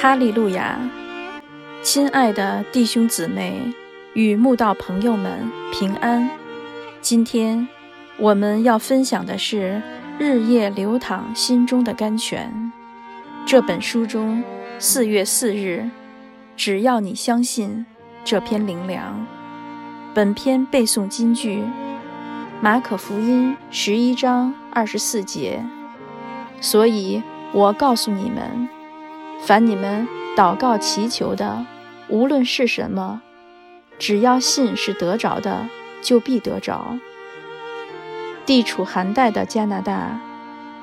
哈利路亚！亲爱的弟兄姊妹与慕道朋友们，平安！今天我们要分享的是《日夜流淌心中的甘泉》这本书中四月四日，只要你相信这篇灵粮。本篇背诵金句：马可福音十一章二十四节。所以我告诉你们。凡你们祷告祈求的，无论是什么，只要信是得着的，就必得着。地处寒带的加拿大，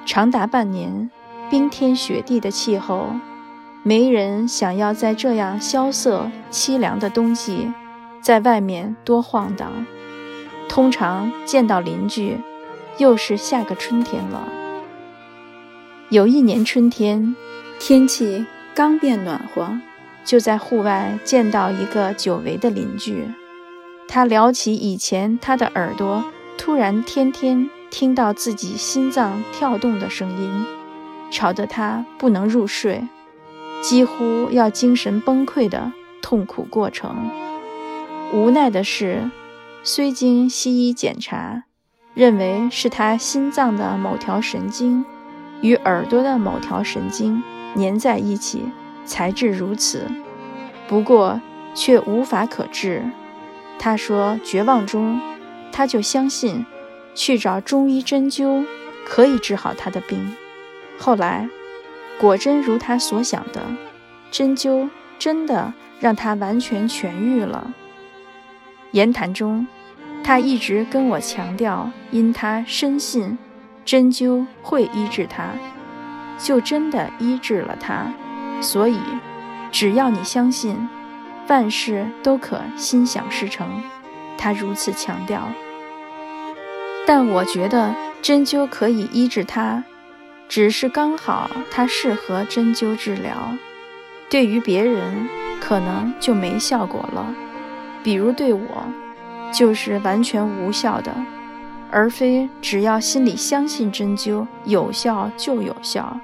长达半年冰天雪地的气候，没人想要在这样萧瑟凄凉的冬季，在外面多晃荡。通常见到邻居，又是下个春天了。有一年春天。天气刚变暖和，就在户外见到一个久违的邻居。他聊起以前他的耳朵突然天天听到自己心脏跳动的声音，吵得他不能入睡，几乎要精神崩溃的痛苦过程。无奈的是，虽经西医检查，认为是他心脏的某条神经与耳朵的某条神经。粘在一起才致如此，不过却无法可治。他说：“绝望中，他就相信去找中医针灸可以治好他的病。后来，果真如他所想的，针灸真的让他完全痊愈了。”言谈中，他一直跟我强调，因他深信针灸会医治他。就真的医治了他，所以只要你相信，万事都可心想事成。他如此强调。但我觉得针灸可以医治他，只是刚好他适合针灸治疗，对于别人可能就没效果了。比如对我，就是完全无效的，而非只要心里相信针灸有效就有效。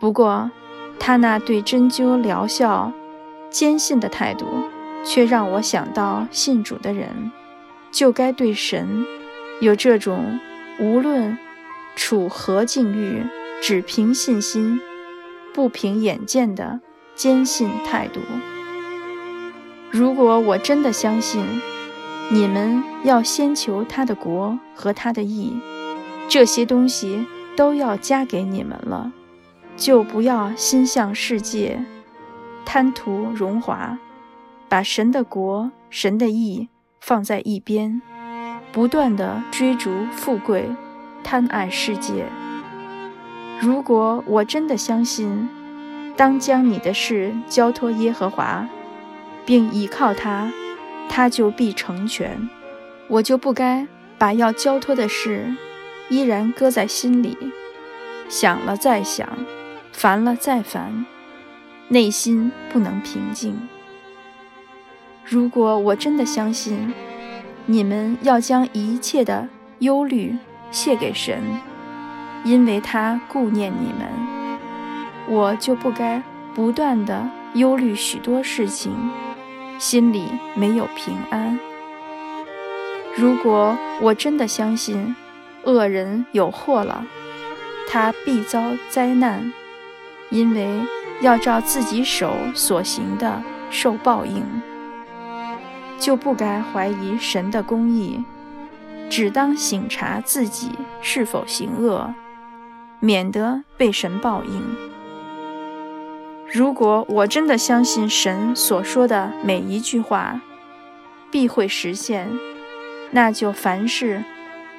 不过，他那对针灸疗效坚信的态度，却让我想到信主的人，就该对神有这种无论处何境遇，只凭信心，不凭眼见的坚信态度。如果我真的相信，你们要先求他的国和他的义，这些东西都要加给你们了。就不要心向世界，贪图荣华，把神的国、神的义放在一边，不断的追逐富贵，贪爱世界。如果我真的相信，当将你的事交托耶和华，并倚靠他，他就必成全，我就不该把要交托的事依然搁在心里，想了再想。烦了再烦，内心不能平静。如果我真的相信，你们要将一切的忧虑卸给神，因为他顾念你们，我就不该不断的忧虑许多事情，心里没有平安。如果我真的相信，恶人有祸了，他必遭灾难。因为要照自己手所行的受报应，就不该怀疑神的公义，只当醒察自己是否行恶，免得被神报应。如果我真的相信神所说的每一句话必会实现，那就凡事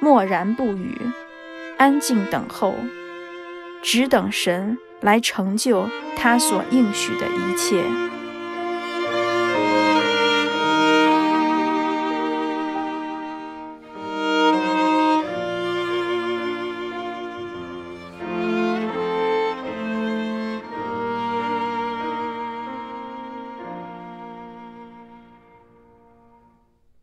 默然不语，安静等候，只等神。来成就他所应许的一切。